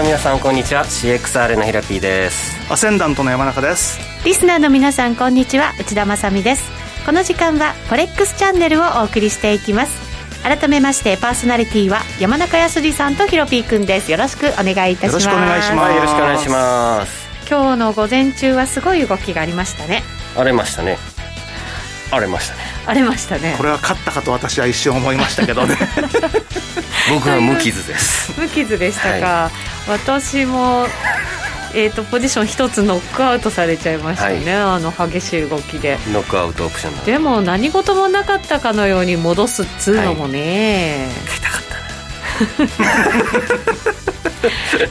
の皆さんこんにちは。CXR のヒラピーです。アセンダントの山中です。リスナーの皆さんこんにちは。内田まさです。この時間はフォレックスチャンネルをお送りしていきます。改めましてパーソナリティは山中康さんとヒロピーくんです。よろしくお願いいたします。よろしくお願いします。よろしくお願いします。今日の午前中はすごい動きがありましたね。荒れましたね。荒れましたね荒れましたね。これは勝ったかと私は一瞬思いましたけどね。僕は無傷です。無傷でしたか、はい、私もえーと、ポジション一つノックアウトされちゃいましたね、はい、あの激しい動きで。ノックアウトオプションでも何事もなかったかのように戻すっつうのもね、はい、たかった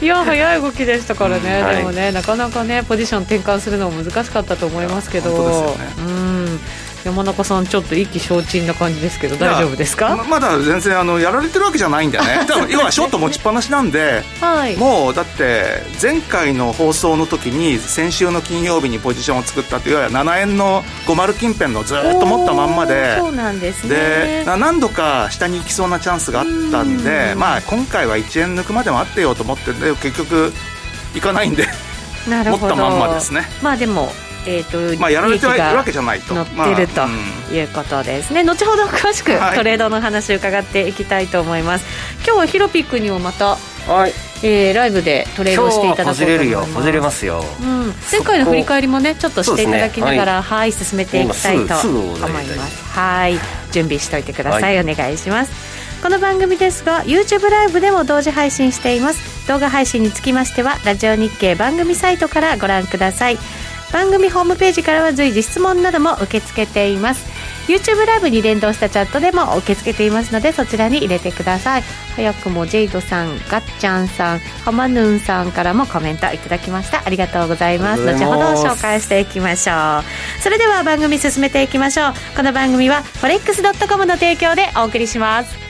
いや早い動きでしたからね、うん、でもね、なかなかねポジション転換するのも難しかったと思いますけど、ね、うん山中さん、ちょっと意気消沈な感じですけど、大丈夫ですか？まだ全然あのやられてるわけじゃないんだよね、要はショート持ちっぱなしなんで、はい、もうだって、前回の放送の時に、先週の金曜日にポジションを作ったって、いわゆる7円の50近辺のずっと持ったまんまで、そうなんですね。で何度か下に行きそうなチャンスがあったんで、まあ、今回は1円抜くまでもあってよと思ってで結局、行かないんで。持ったまんまですね。まあでもえーとまあ、やられてるわけじゃないと。乗ってるということですね、まあうん、後ほど 詳しくトレードの話伺っていきたいと思います、はい、今日はヒロピックにもまた、はい。えー、ライブでトレードしていただこうと思います。こじれますよ、うん、前回の振り返りもねちょっとしていただきながら、ね、はい、進めていきたいと思います。はい。準備しておいてください、はい、お願いします。この番組ですが YouTube ライブでも同時配信しています。動画配信につきましてはラジオ日経番組サイトからご覧ください番組ホームページからは随時質問なども受け付けています。YouTube ライブに連動したチャットでも受け付けていますのでそちらに入れてください。早くもジェイドさんガッチャンさんハマヌーンさんからもコメントいただきました。ありがとうございます。後ほど紹介していきましょう。それでは番組進めていきましょう。この番組は forex.com の提供でお送りします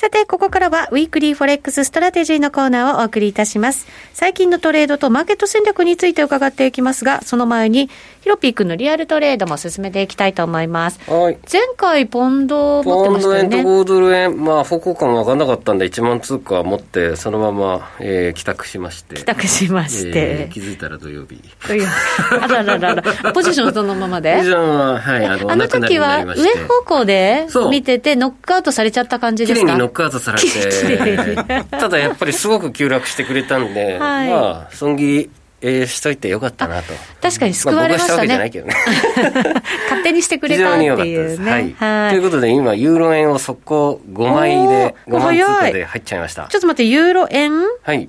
さて、ここからは、 Weekly Forex Strategy のコーナーをお送りいたします。最近のトレードとマーケット戦略について伺っていきますが、その前に、ヒロピー君のリアルトレードも進めていきたいと思います。はい。前回、ポンド持ってましたよね。ポンド円と5ドル円、まあ、方向感分からなかったんで、1万通貨持って、そのまま、えー、帰宅しまして。帰宅しまして。えー、気づいたら土曜日。土曜日。あらららら。ポジションそのままで？ポジションは、はい、あの、あの時は、上方向で見てて、ノックアウトされちゃった感じですか？ノックアウトされて、ただやっぱりすごく急落してくれたんで、はい、まあ、損切り、えー、しといてよかったなと。確かに救われましたね。まあ、ね。勝手にしてくれたっていう。ね。はい、はい。ということで、今、ユーロ円を速攻5枚で、5万通貨で入っちゃいました。ちょっと待って、ユーロ円を、はい、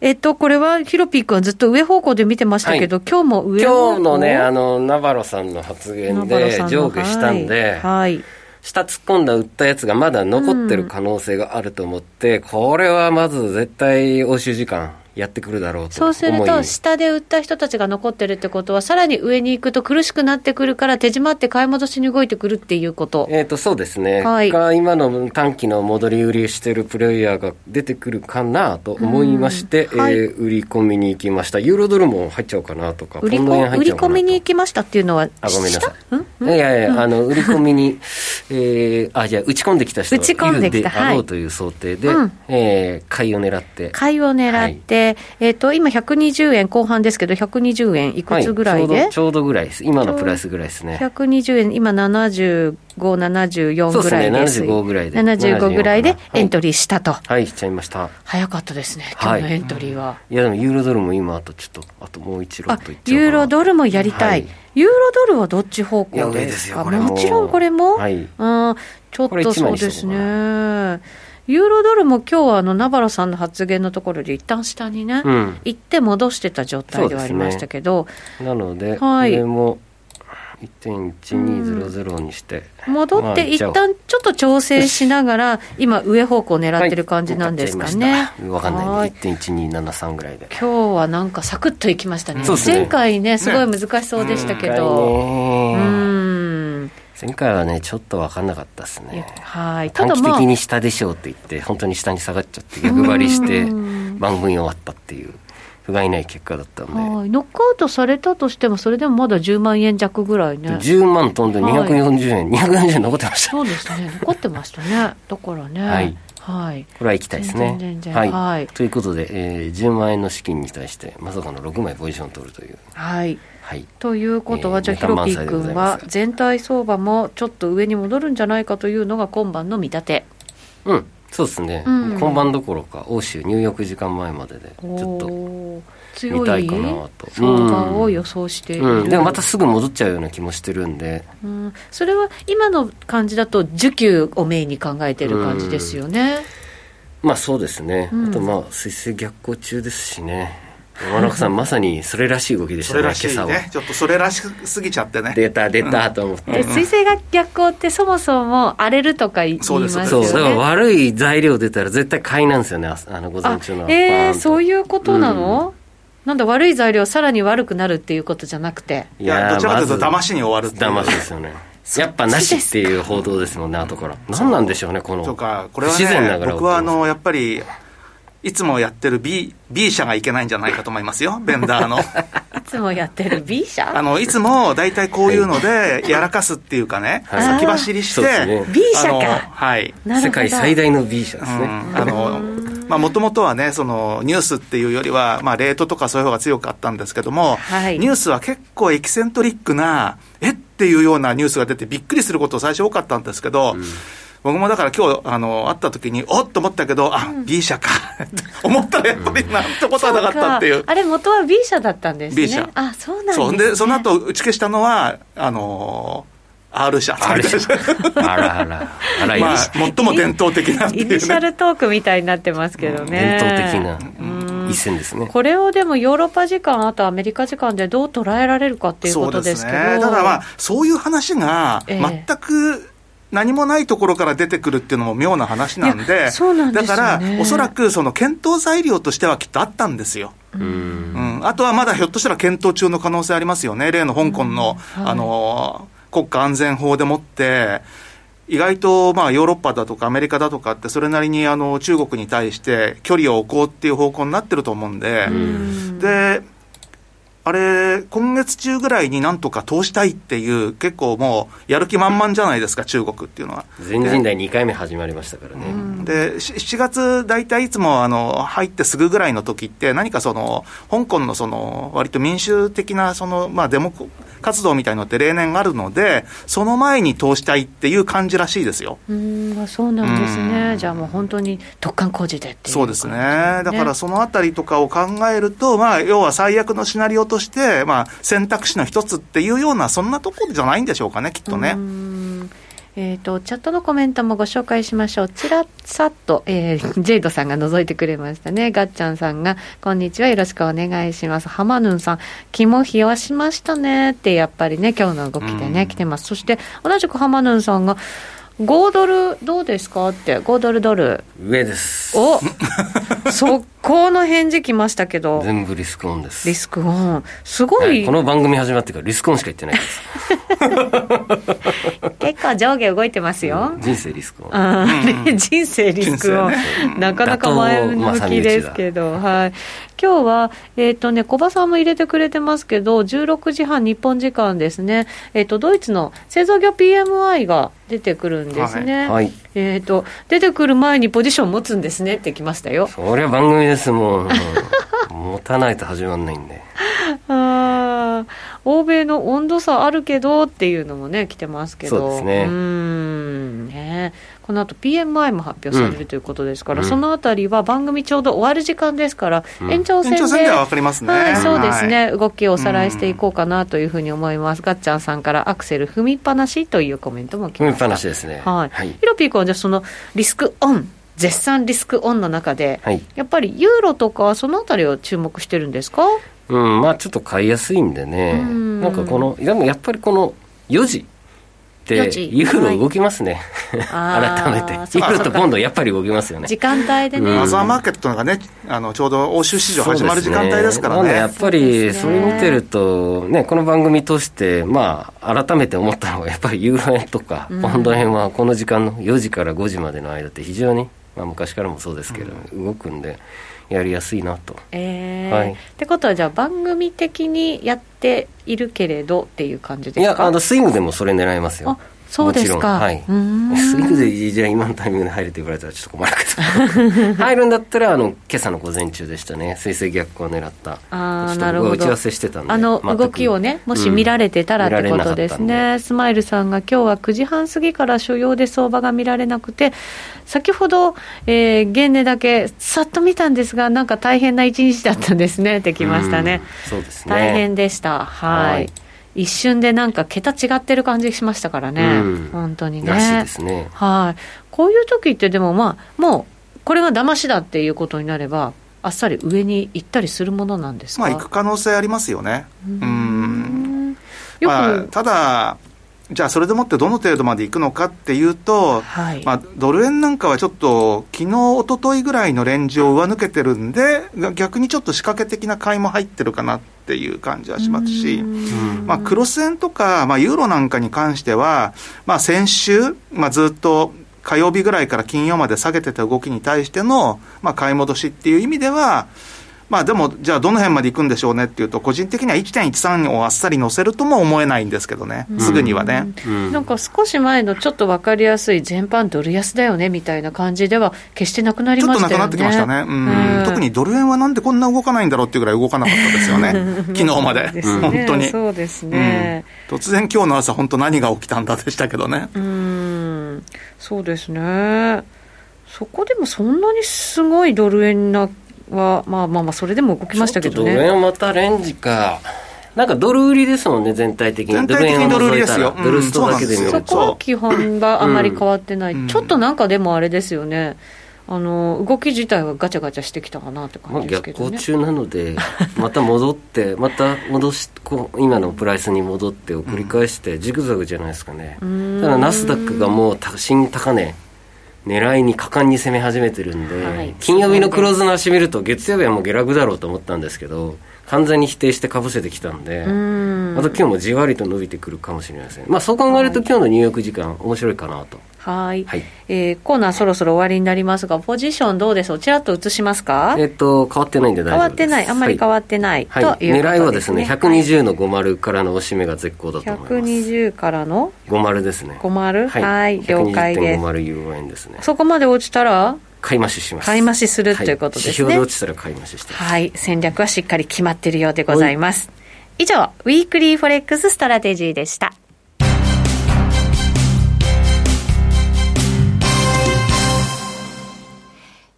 えっと、これはヒロピー君はずっと上方向で見てましたけど、はい、今日も上今日のね、あの、ナバロさんの発言で上下したんで、はい、はい下突っ込んだ売ったやつがまだ残ってる可能性があると思って、うん、これはまず絶対押収時間やってくるだろうとそうすると、下で売った人たちが残ってるってことは、さらに上に行くと苦しくなってくるから、手締まって買い戻しに動いてくるっていうこと。えっ、と、そうですね。はい。今の短期の戻り売りしてるプレイヤーが出てくるかなと思いまして、はい、えー、売り込みに行きました。ユーロドルも入っちゃうかなとか、売り売り込みに行きましたっていうのは、あ、ごめんなさい。いやいや、あの、売り込みに、えー、あ、じゃあ、打ち込んできた人がいるであろうという想定で、はいうん、えー、買いを狙って。買いを狙って、はい、えっ、ー、と、今120円後半ですけど、120円いくつぐらいで、はい、ちょうどぐらいです、今のプライスぐらいですね。120円、今75、74ぐらいです。そうですね、75ぐらいで。75ぐらいでエントリーしたと。はい、しちゃいました。早かったですね、今日のエントリーは。い、や、でもユーロドルも今、あとちょっと、あともう一ロットいっちゃユーロドルもやりたい。ユーロドルはどっち方向ですか？もちろんこれも、はい、うん、ちょっとそうですね。ユーロドルも今日はあの、ナバロさんの発言のところで一旦下にね、うん、行って戻してた状態ではありましたけど、ね、なので、はい、これも1.1200にして、うん、戻って一旦ちょっと調整しながら、今、上方向狙ってる感じなんですかね。はい、分かんない。ね、1.1273ぐらいで。今日はなんかサクッといきましたね、ね。前回ね、すごい難しそうでしたけど。うん前回はね、ちょっと分かんなかったですね。はい。短期的に下でしょうって言って、本当に下に下がっちゃって、逆張りして、番組終わったっていう。不甲斐ない結果だったんで、はい、ノックアウトされたとしても、それでもまだ10万円弱ぐらいね。10万飛んで240円、はい、240円残ってました。そうですね、残ってましたね。だからね。はい。はい、これは行きたいですね。はい、はい、ということで、えー、10万円の資金に対して、まさかの6枚ポジションを取るという。はいはい、ということは、えー、じゃあ、ヒロピー君は、全体相場もちょっと上に戻るんじゃないかというのが今晩の見立て。うん、そうですね、うん、今晩どころか、欧州、入浴時間前までで、ちょっと見たいかなと。相場を予想して。いる、うん、でもまたすぐ戻っちゃうような気もしてるんで、うん、それは今の感じだと、需給をメインに考えてる感じですよね。まあそうですね、あとまあ、水星逆行中ですしね。山中さん、まさにそれらしい動きでしたね、今朝は。ちょっとそれらしすぎちゃってね。出た、出たと思って。水星が逆行って、そもそも荒れるとか言いますよね。そう、だから悪い材料出たら絶対買いなんですよね、あの午前中の。えー、そういうことなの、なんだ悪い材料さらに悪くなるっていうことじゃなくて。いやどちらかというと騙しに終わるっていう騙しですよね。やっぱなしっていう報道ですもんね後から。何なんでしょうねこのとか。これは、ね、僕はあのやっぱりいつもやってる B, B 社がいけないんじゃないかと思いますよ、ベンダーの。いつもやってる B 社？あのいつも大体こういうのでやらかすっていうかね、はい、先走りして、ね、B 社か、はい、世界最大の B 社ですね。あのもともとはね、そのニュースっていうよりは、まあ、レートとかそういう方が強かったんですけども、はい、ニュースは結構エキセントリックな、え？っていうようなニュースが出て、びっくりすること最初多かったんですけど、うん僕もだから今日あの会った時におっと思ったけどあ、うん、B 社か。思ったらやっぱりなんてことはなかったっていう。あれ元は B 社だったんですね。B 社。あそうなんです、ね、そでその後打ち消したのはあのー R 社。R 社。あらあら。あら、まあ、最も伝統的な、ね、イニシャルトークみたいになってますけどね、伝統的な一戦ですね。これをでもヨーロッパ時間あとアメリカ時間でどう捉えられるかっていうことですけど、ね、ただまあそういう話が全く何もないところから出てくるっていうのも妙な話なんで、なんでね、だから、おそらくその検討材料としてはきっとあったんですよ。うん、あとはまだひょっとしたら検討中の可能性ありますよね、例の香港の、はい、あの国家安全法でもって、意外とまあヨーロッパだとかアメリカだとかって、それなりにあの中国に対して距離を置こうっていう方向になってると思うんで、であれ、今月中ぐらいになんとか通したいっていう、結構もう、やる気満々じゃないですか、中国っていうのは。全人代2回目始まりましたからね。で、7月、大体いつもあの入ってすぐぐらいの時って、何かその、香港のその、割と民主的な、その、まあ、デモ活動みたいのって例年あるので、その前に通したいっていう感じらしいですよ。うんそうなんですね、じゃあもう本当に突貫工事でっていう、ね、そうですね、だからそのあたりとかを考えると、まあ、要は最悪のシナリオとして、まあ、選択肢の一つっていうような、そんなところじゃないんでしょうかね、きっとね。えーと、チャットのコメントもご紹介しましょう。ちらさっと、えー、ジェイドさんが覗いてくれましたね。ガッチャンさんが、こんにちは、よろしくお願いします。ハマヌンさん、肝冷やしましたねって、やっぱりね、今日の動きでね、来てます。そして、同じくハマヌンさんが、5ドルどうですかって、5ドルドル。上です。お 速攻の返事来ましたけど。全部リスクオンです。リスクオン。すごい。はい、この番組始まってからリスクオンしか言ってないです。結構上下動いてますよ。うん、人生リスクオン。人生リスクオン。なかなか前向きですけど、はい。今日は、えっ、ー、とね、小葉さんも入れてくれてますけど、16時半日本時間ですね、えっ、ー、と、ドイツの製造業 PMI が出てくるんですね。はい。えっ、ー、と、出てくる前にポジション持つんですねってきましたよ。そりゃ番組ですもん。持たないと始まんないんで。あ欧米の温度差あるけどっていうのもね来てますけどそうですねうんねこの後 PMI も発表されるということですから、うん、そのあたりは番組ちょうど終わる時間ですから、うん、延長戦で延長戦では分かりますね、はい、そうですね、はい、動きをおさらいしていこうかなというふうに思います、ガッチャンさんからアクセル踏みっぱなしというコメントも来ました踏みっぱなしですね。はい、はい、ヒロピー君はじゃあそのリスクオン絶賛リスクオンの中で、はい、やっぱりユーロとかそのあたりを注目してるんですか？うん、まあちょっと買いやすいんでね、ん。なんかこの、でもやっぱりこの4時、ユーロ動きますね、はい、改めて、ユーロとポンド、やっぱり動きますよね。時間帯でね、マザーマーケットがね、あのちょうど欧州市場始まる時間帯ですからね、ねやっぱりそれ見てると、ね、この番組通して、まあ、改めて思ったのは、やっぱりユーロ円とか、ポンド円はこの時間の4時から5時までの間って、非常に、まあ、昔からもそうですけど、うん、動くんで。やりやすいなと。えー、はい、ってことはじゃあ番組的にやっているけれどっていう感じですか？いやあのスイングでもそれ狙いますよ。そうですか。はい。スイングでじゃあ今のタイミングで入るって言われたらちょっと困るけど。入るんだったら、あの、今朝の午前中でしたね。水星逆行を狙った。ああ、なるほど。打ち合わせしてたんで。あの、動きをね、もし見られてたらってことですね。うん、スマイルさんが今日は9時半過ぎから所要で相場が見られなくて、先ほど、えー、現値だけさっと見たんですが、なんか大変な一日だったんですねってきましたね。そうですね。大変でした。はい、はい一瞬でなんか桁違ってる感じしましたからね、うん、本当にね。らしいですね。はい。こういう時ってでもまあ、もう、これが騙しだっていうことになれば、あっさり上に行ったりするものなんですか？まあ、行く可能性ありますよね。うん。まあ、ただ、じゃあそれでもってどの程度までいくのかっていうと、はい、まあ、ドル円なんかはちょっと、昨日一昨日ぐらいのレンジを上抜けてるんで、逆にちょっと仕掛け的な買いも入ってるかなっていう感じはしますし、まあ、クロス円とか、まあ、ユーロなんかに関しては、まあ、先週、まあ、ずっと火曜日ぐらいから金曜まで下げてた動きに対しての、まあ、買い戻しっていう意味では、まあでも、じゃあどの辺まで行くんでしょうねっていうと、個人的には1.13をあっさり乗せるとも思えないんですけどね、すぐにはね。なんか少し前のちょっと分かりやすい全般ドル安だよねみたいな感じでは、決してなくなりましたよね。ちょっとなくなってきましたね。うん。特にドル円はなんでこんな動かないんだろうっていうぐらい動かなかったですよね。昨日まで。本当に。そうですね、うん。突然今日の朝、本当何が起きたんだでしたけどね。うん。そうですね。そこでもそんなにすごいドル円なは、まあまあまあ、それでも動きましたけどね。ドル円またレンジか。なんかドル売りですもんね、全体的に。全体的にドル売りですよ。ドルストだけで見ると。そこは基本があまり変わってない。うん、ちょっとなんかでもあれですよね。あの動き自体はガチャガチャしてきたかなって感じですけど、ね、逆行中なので、また戻って、また戻しこう、今のプライスに戻ってを繰り返して、ジグザグじゃないですかね、ただナスダックがもう新高値、狙いに果敢に攻め始めてるんで、はい、金曜日のクローズの足見ると、月曜日はもう下落だろうと思ったんですけど、完全に否定してかぶせてきたんで、また今日もじわりと伸びてくるかもしれません。まあそう考えると、今日の入浴時間、面白いかなと。はい。はい、えー、コーナーそろそろ終わりになりますが、ポジションどうでしょう？ちらっと移しますか？えっと、変わってないんで変わってない。あんまり変わってない。はい。はい、狙いはですね、120の50からの押し目が絶好だと思います。120からの ?50 ですね。50? はい。はい、了解です。120.50ユ円ですね。そこまで落ちたら？買い増しします。買い増しするということですね。指標で落ちたら買い増ししてはい。戦略はしっかり決まっているようでございます。以上、 Weekly Forex Strategy でした。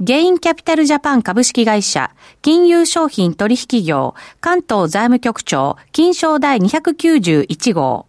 ゲインキャピタルジャパン株式会社、金融商品取引業、関東財務局長、金賞第291号。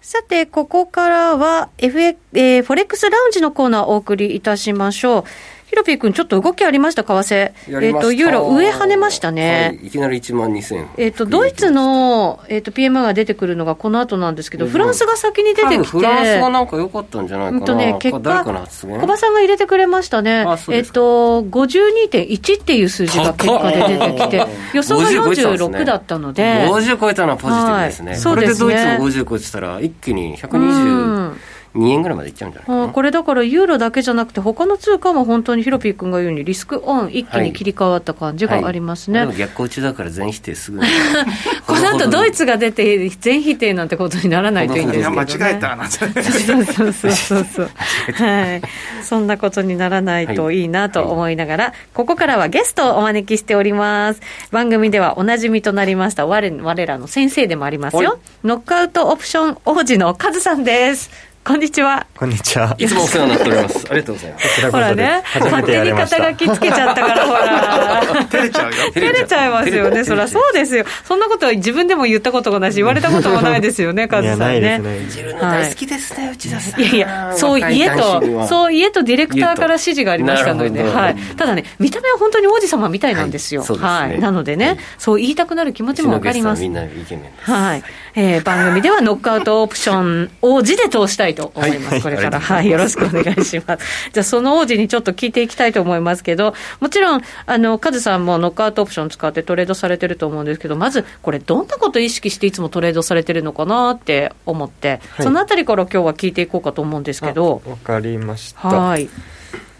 さて、ここからは FX、えー、フォレックスラウンジのコーナーをお送りいたしましょう。ヒロピー君、ちょっと動きありました、為替。えっ、ー、と、ユーロ、上跳ねましたね。はい、いきなり1万2000円。えっ、ー、と、ドイツの、えっ、ー、と、PMI が出てくるのがこの後なんですけど、フランスが先に出てきて。フランスはなんか良かったんじゃないかな。うんとね、結果、小葉さんが入れてくれましたね。えっ、と、52.1っていう数字が結果で出てきて、予想が46だったので。50超えたのはポジティブですね。はい、そうですね。これでドイツも50超えてたら、一気に120。2円ぐらいまでいっちゃうんじゃないかな、これだからユーロだけじゃなくて、他の通貨も本当にヒロピー君が言うように、リスクオン、一気に切り替わった感じがありますね。はい。はい、逆行中だから全否定すぐ この後ドイツが出て、全否定なんてことにならないといいんですけど、ね、間違えたなそう そうそうそう。そうはい、そんなことにならないといいなと思いながら、はい、ここからはゲストをお招きしております。番組ではおなじみとなりました我、我らの先生でもありますよ。ノックアウトオプション王子のカズさんです。こんにちは。こんにちは。いつもお世話になっております。ありがとうございます。ほらね、勝手に肩書きつけちゃったから、ほら。照れちゃうよ。照れちゃいますよね。そりゃそうですよ。そんなことは自分でも言ったことがないし、言われたこともないですよね、カズさんね。自分の大好きですね、内田さん。いやいや、そう家と、そう家とディレクターから指示がありましたので、はい。ただね、見た目は本当に王子様みたいなんですよ。はい。なのでね、そう言いたくなる気持ちもわかります。みんなイケメンです。はい。え番組ではノックアウトオプションを字で通したいと思います。れから、はい、よろしくお願いします。じゃあ、その王子にちょっと聞いていきたいと思いますけど、もちろん、あの、カズさんもノックアウトオプション使ってトレードされてると思うんですけど、まず、これ、どんなことを意識していつもトレードされてるのかなって思って、はい、そのあたりから今日は聞いていこうかと思うんですけど。わかりました。はい。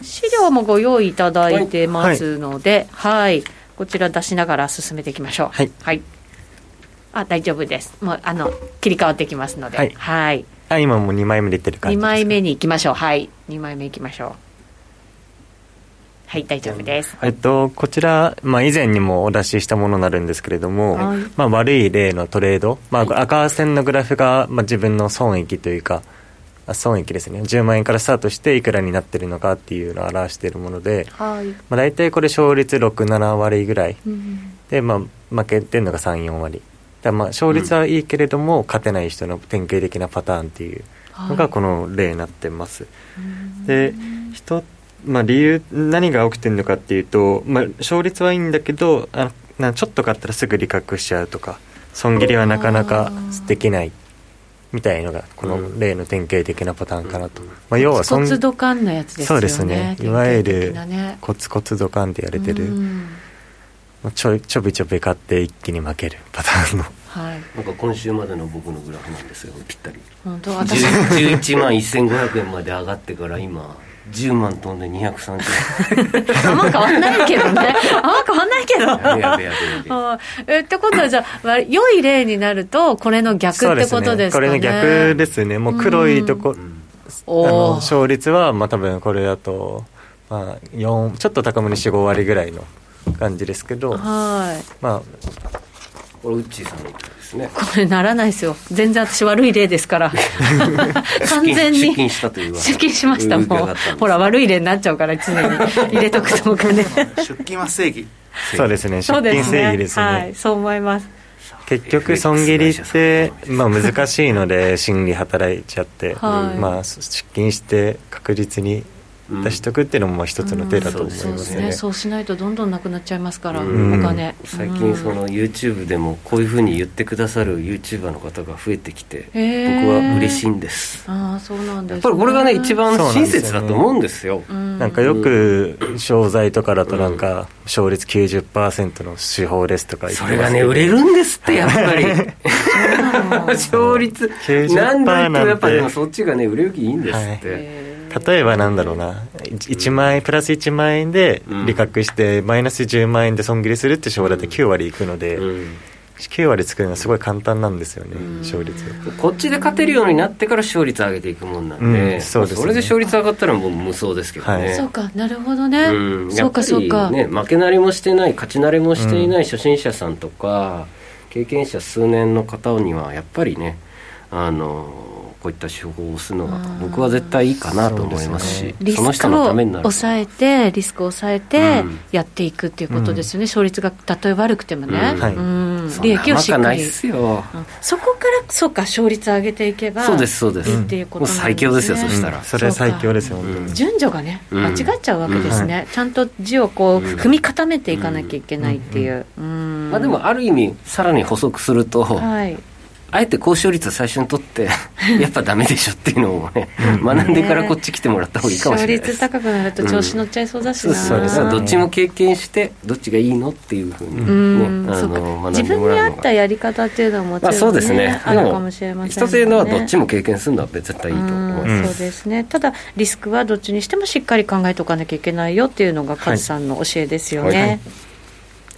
資料もご用意いただいてますので、はい、はい、こちら出しながら進めていきましょう。はい。はい。あ、大丈夫です。もう、あの、切り替わってきますので。はい。はいあ今もう2枚目出てる感じ2枚目にいきましょう。はい。2枚目いきましょう。はい大丈夫です、えっと、こちら、まあ、以前にもお出ししたものになるんですけれども、はい、まあ、悪い例のトレード、まあ、赤線のグラフが、まあ、自分の損益というか損益ですね。10万円からスタートしていくらになってるのかっていうのを表しているもので、はい。まあ、大体これ勝率67割ぐらい、うん、で、まあ、負けてるのが34割だまあ勝率はいいけれども、うん、勝てない人の典型的なパターンっていうのがこの例になってます。はい、で人まあ、理由何が起きてるのかっていうと、まあ、勝率はいいんだけどあなちょっと勝ったらすぐ利確しちゃうとか損切りはなかなかできないみたいのがこの例の典型的なパターンかなと、まあ、要はコツドカンのやつですよねそうですね。いわゆるコツコツドカンって言われてる、ちょちょびちょび買って一気に負けるパターンの。はい、なんか今週までの僕のグラフなんですよぴったり。本当私。11万1500円まで上がってから今10万飛んで230 あんま変わんないけどね。あんま変わんないけど。やべやべ えってことはじゃあ良い例になるとこれの逆ってことですかね、ね、これの逆ですね。もう黒いとこ、うん、あの勝率はまあ多分これだとまあ4ちょっと高めに45割ぐらいの感じですけど、はい、まあこれウッチーさんですね。これならないですよ。全然私悪い例ですから。完全に出勤したという出勤しましたもう。ほら悪い例になっちゃうから常に。入れとくとお金出勤は正義。そうですね。出勤正義ですね、はい。そう思います。結局損切りって、まあ、難しいので心理働いちゃって、はい、まあ、出金して確実に出しとくっていうのも一つの手だと思いますね。うんそうね、そうしないとどんどんなくなっちゃいますから、うん、お金最近その YouTube でもこういうふうに言ってくださる YouTuber の方が増えてきて僕は嬉しいんです。ああそうなんです、ね、やっぱりこれがね一番親切だと思うんですよ。なんかよく商材とかだとなんか勝率90%の手法ですとかそれがね売れるんですってやっぱり。勝率何だとやっぱりそっちがね売れ行きいいんですって、はい。例えばなんだろうな。1万円プラス1万円で利確してマイナス10万円で損切りするって手法だって9割いくので、9割作るのはすごい簡単なんですよね、勝率こっちで勝てるようになってから勝率上げていくもんなんで、うん、そうです、ね、それで勝率上がったらもう無双ですけどね、はい、そうかなるほどね、うん、そうかそうか、ね、負け慣れもしてない勝ち慣れもしていない初心者さんとか、経験者数年の方にはやっぱりねあのこういった手法をするのが僕は絶対いいかなと思いますし、リスクを抑えてリスクを抑えてやっていくっていうことですよね、勝率がたとえ悪くてもね、利益をしっかり。そこからそうか勝率上げていけばそうですそうです。いいっていうことね、最強ですよそしたら。それは最強ですよ、順序がね間違っちゃうわけですね、ちゃんと字をこう踏み固めていかなきゃいけないっていう、まあでもある意味さらに補足すると、はいあえて交渉率を最初に取って やっぱダメでしょっていうのをね、学んでからこっち来てもらった方がいいかもしれない。です高くなると調子乗っちゃいそうだしな、うん、そうですどっちも経験してどっちがいいのっていうふうにね、ねあの自分に合ったやり方っていうのはもちろん、ね、まあ、そうですね。あるかもしれません、ね、一ついうのはどっちも経験するのは絶対いいと思います。そうですね。ただリスクはどっちにしてもしっかり考えておかなきゃいけないよっていうのがカズさんの教えですよね、はい。はい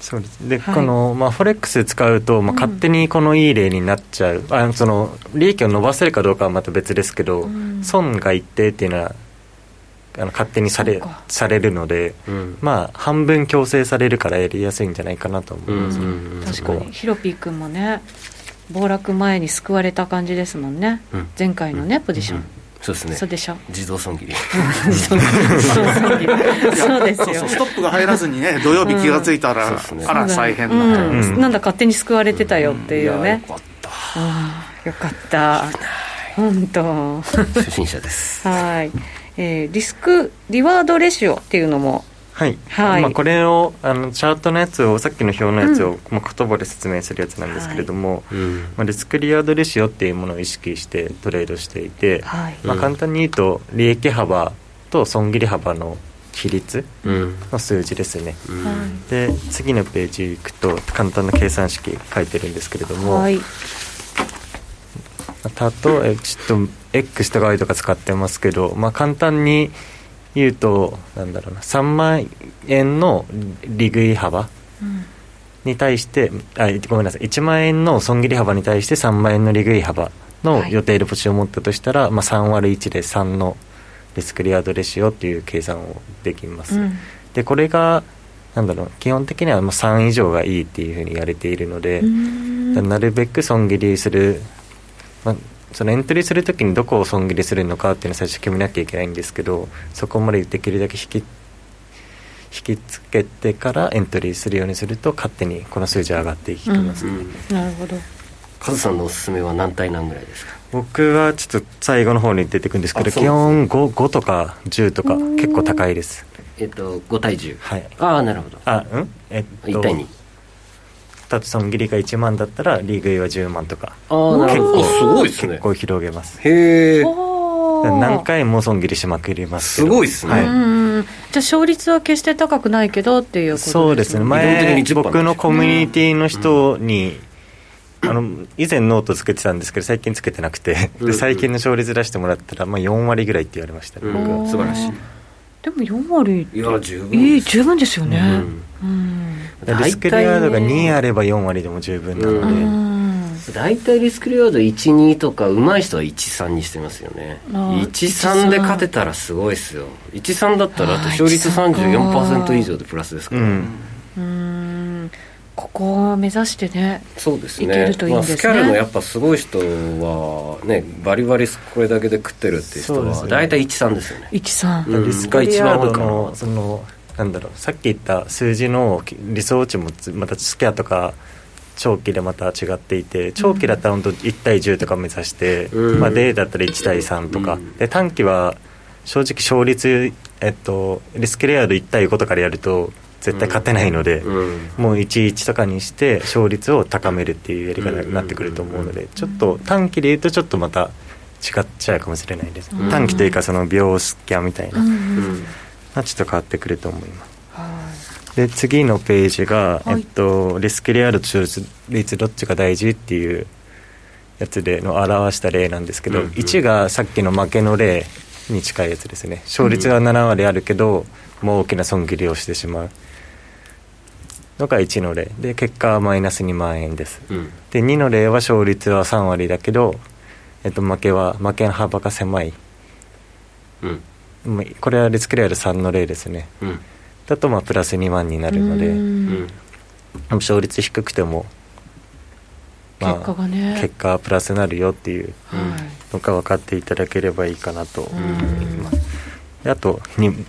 そうです。で、はい、この、まあ、フォレックス使うと、まあ、勝手にこのいい例になっちゃう、うん、あその利益を伸ばせるかどうかはまた別ですけど、うん、損が一定っていうのはあの勝手にされされるので、うん、まあ半分強制されるからやりやすいんじゃないかなと思います、うん確かに。ヒロピー君もね暴落前に救われた感じですもんね、前回のねポジション、そうですね。そうでしょ。自動損切り。自動損切り。そうですよ。ストップが入らずにね土曜日気が付いたら、うん、あら再編な、うん。うん、なんだ勝手に救われてたよっていうね、よかった。よかった。本当。初心者です。はい、えー、リスクリワードレシオっていうのもはい、はい、まあ、これをあのチャートのやつをさっきの表のやつを、まあ、言葉で説明するやつなんですけれども、はい、まあ、リスクリアードレシオっていうものを意識してトレードしていて、はい、まあ、簡単に言うと利益幅と損切り幅の比率の数字ですね、うん、で次のページ行くと簡単な計算式書いてるんですけれども、はい、例えちょっと X とか Y とか使ってますけど、まあ、簡単に言うとなんだろうな3万円の利食い幅に対して、うん、あごめんなさい1万円の損切り幅に対して3万円の利食い幅の予定でポジションを持ったとしたら、はい、まあ、3割1で3のリスクリアードレシオっていう計算をできます、うん、でこれがなんだろう基本的にはもう3以上がいいっていうふうに言われているのでなるべく損切りする、まあ、そのエントリーするときにどこを損切りするのかっていうのを最初決めなきゃいけないんですけどそこまでできるだけ引き引きつけてからエントリーするようにすると勝手にこの数字上がっていきます、ね、うん、なるほど。カズさんのおすすめは何対何ぐらいですか？僕はちょっと最後の方に出てくるんですけど基本 5, 5とか10とか結構高いです。えっと5対10はい。ああなるほど。あうん？えっと1対22つ損切りが1万だったらリーグ A は10万とか。ああなるほど。すごいですね。結構広げます。へえ何回も損切りしまくりますすごいですね、はい、じゃあ勝率は決して高くないけどっていうことですね。そうですね。前僕のコミュニティの人に、あの以前ノートつけてたんですけど最近つけてなくて。で最近の勝率出してもらったら、まあ、4割ぐらいって言われましたね、僕は。素晴らしいでも4割いや十分いい十分ですよね、うん、うん。リスクリワードが2あれば4割でも十分なので、大体リスクリワード12とか上手い人は13にしてますよね。13で勝てたらすごいですよ。13だったら勝率34%以上でプラスですから。うんここを目指してねそうですね。いけるといいんですね、まあ、スキャルのやっぱすごい人はねバリバリこれだけで食ってるっていう人は大体13ですよね。13、うん、リスクリワードのそのな。んだろうさっき言った数字の理想値もまたスキャとか長期でまた違っていて長期だったら本当1対10とか目指して、うん、まあ、デーだったら1対3とか、うん、で短期は正直勝率、えっと、リスクレアード1対5とかでやると絶対勝てないので、うん、もう1-1とかにして勝率を高めるっていうやり方になってくると思うのでちょっと短期で言うとちょっとまた違っちゃうかもしれないです、短期というかその秒スキャンみたいな、うん、ちょっと変わってくると思います。で次のページが、はい、えっと、リスクレアルと勝率どっちが大事っていうやつでの表した例なんですけど、うんうん、1がさっきの負けの例に近いやつですね。勝率が7割あるけど、うん、もう大きな損切りをしてしまうのが1の例。で結果はマイナス2万円です、うん、で2の例は勝率は3割だけど、えっと、負けは負けの幅が狭い、うん、これはリスクレアル3の例ですね、うん。だとまあプラス2万になるので、うん、勝率低くても、まあ、結果がね。結果プラスになるよっていうのが分かっていただければいいかなと思います。であと 2,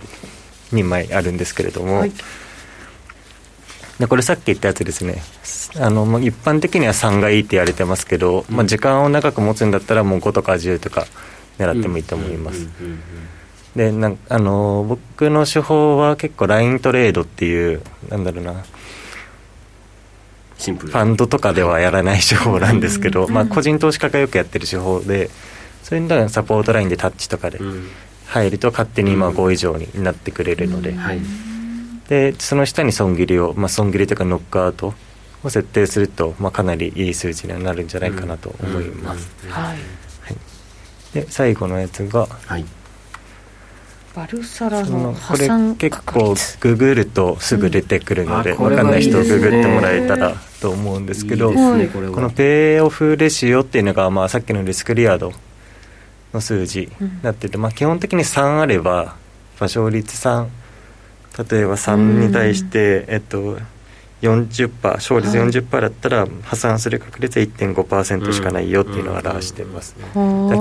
2枚あるんですけれども、はい、でこれさっき言ったやつですね。あの、まあ、一般的には3がいいって言われてますけど、うん、まあ、時間を長く持つんだったらもう5とか10とか狙ってもいいと思います。でなんあの僕の手法は結構ライントレードっていうなんだろうな。シンプル。ファンドとかではやらない手法なんですけど、まあ、個人投資家がよくやってる手法でそれにサポートラインでタッチとかで入ると勝手に今5以上になってくれるので,、でその下に損切りを、まあ、損切りとかノックアウトを設定すると、まあ、かなりいい数字にはなるんじゃないかなと思います、はい、で最後のやつが、はい。バルサラの破産これ結構ググるとすぐ出てくるので、うん、分かんない人ググってもらえたらと思うんですけど、ね、このペイオフレシオっていうのが、まあ、さっきのリスクリアードの数字になってて、まあ、基本的に3あれば勝率3例えば3に対して、えっと40%勝率40%だったら破産する確率は1.5%しかないよっていうのを表してます、ね、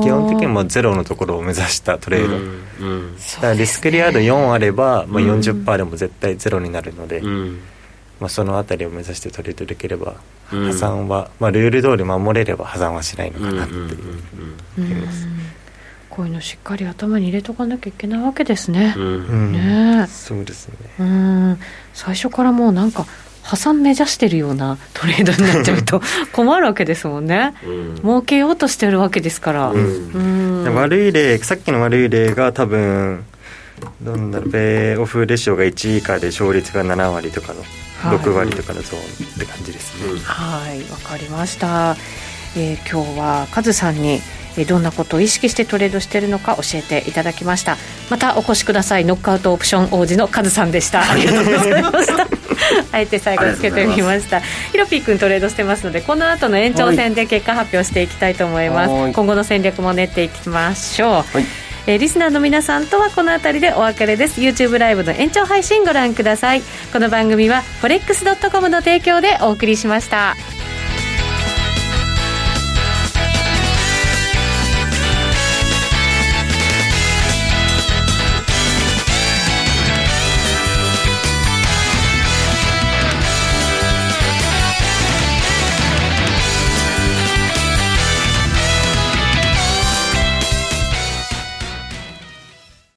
基本的にもゼロのところを目指したトレード、うんうん、だからリスクリアード4あれば、まあ、40%でも絶対ゼロになるので、うん、まあ、その辺りを目指してトレードできれば破産は、まあ、ルール通り守れれば破産はしないのかなっていう。思いますこういうのしっかり頭に入れとかなきゃいけないわけですね。うん、ねそうですね。うん、最初からもうなんか破産目指してるようなトレードになっちゃうと 困るわけですもんね、うん、儲けようとしてるわけですから、うん、うん、悪い例さっきの悪い例が多分どんだろうベイオフレシオが1以下で勝率が7割とかの6割とかのゾーンって感じですね。はいわ、かりました、えー、今日はカズさんにどんなことを意識してトレードしているのか教えていただきました。またお越しください。ノックアウトオプション王子のカズさんでした。ありがとうございました。あえて最後つけてみました。ヒロピー君トレードしてますのでこの後の延長戦で結果発表していきたいと思います。今後の戦略も練っていきましょう、はい。えー、リスナーの皆さんとはこの辺りでお別れです。YouTube ライブの延長配信ご覧ください。この番組は forex.com の提供でお送りしました